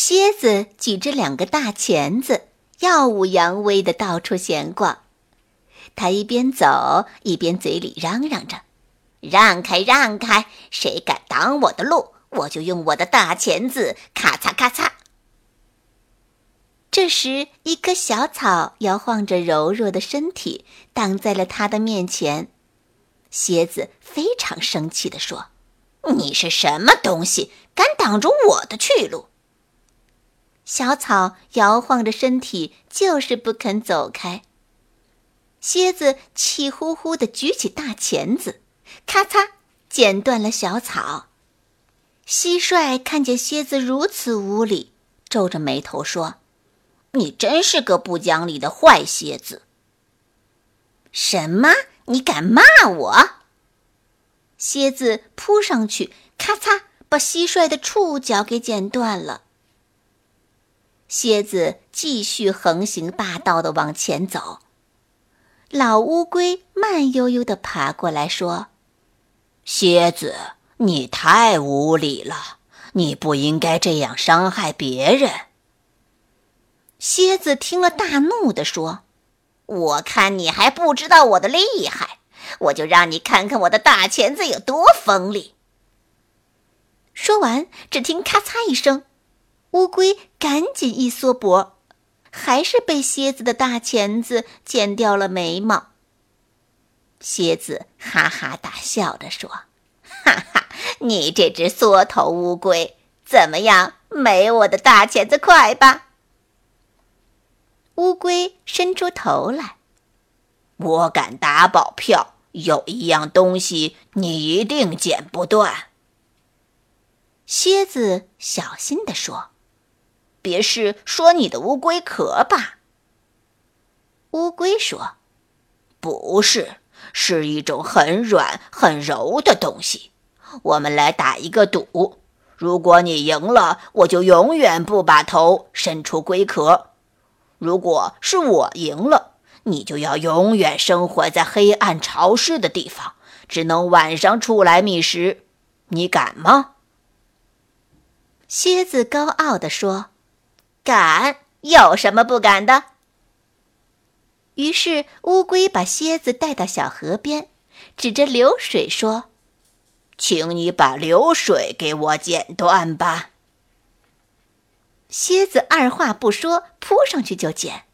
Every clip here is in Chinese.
蝎子举着两个大钳子，耀武扬威的到处闲逛。他一边走一边嘴里嚷嚷着：“让开，让开！谁敢挡我的路，我就用我的大钳子咔嚓咔嚓。”这时，一棵小草摇晃着柔弱的身体，挡在了他的面前。蝎子非常生气地说：“你是什么东西，敢挡住我的去路？”小草摇晃着身体，就是不肯走开。蝎子气呼呼地举起大钳子，咔嚓，剪断了小草。蟋蟀看见蝎子如此无礼，皱着眉头说：“你真是个不讲理的坏蝎子！”什么？你敢骂我？蝎子扑上去，咔嚓，把蟋蟀的触角给剪断了。蝎子继续横行霸道的往前走。老乌龟慢悠悠地爬过来，说：“蝎子，你太无礼了，你不应该这样伤害别人。”蝎子听了，大怒地说：“我看你还不知道我的厉害，我就让你看看我的大钳子有多锋利。”说完，只听咔嚓一声。乌龟赶紧一缩脖，还是被蝎子的大钳子剪掉了眉毛。蝎子哈哈大笑着说：“哈哈，你这只缩头乌龟，怎么样？没我的大钳子快吧？”乌龟伸出头来：“我敢打保票，有一样东西你一定剪不断。”蝎子小心地说。别是说你的乌龟壳吧？乌龟说：“不是，是一种很软很柔的东西。我们来打一个赌，如果你赢了，我就永远不把头伸出龟壳；如果是我赢了，你就要永远生活在黑暗潮湿的地方，只能晚上出来觅食。你敢吗？”蝎子高傲地说。敢？有什么不敢的？于是乌龟把蝎子带到小河边，指着流水说：“请你把流水给我剪断吧。”蝎子二话不说，扑上去就剪，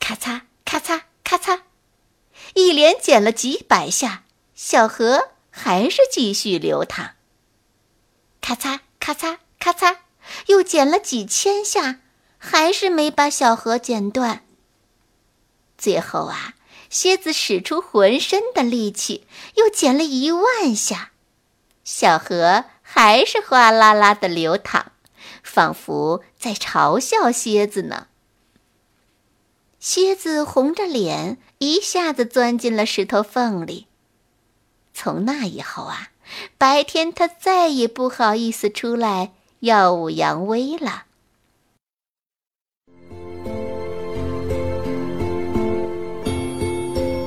咔嚓咔嚓咔嚓，一连剪了几百下，小河还是继续流淌。咔嚓咔嚓咔嚓，又剪了几千下。还是没把小河剪断。最后啊，蝎子使出浑身的力气，又剪了一万下，小河还是哗啦啦的流淌，仿佛在嘲笑蝎子呢。蝎子红着脸，一下子钻进了石头缝里。从那以后啊，白天它再也不好意思出来耀武扬威了。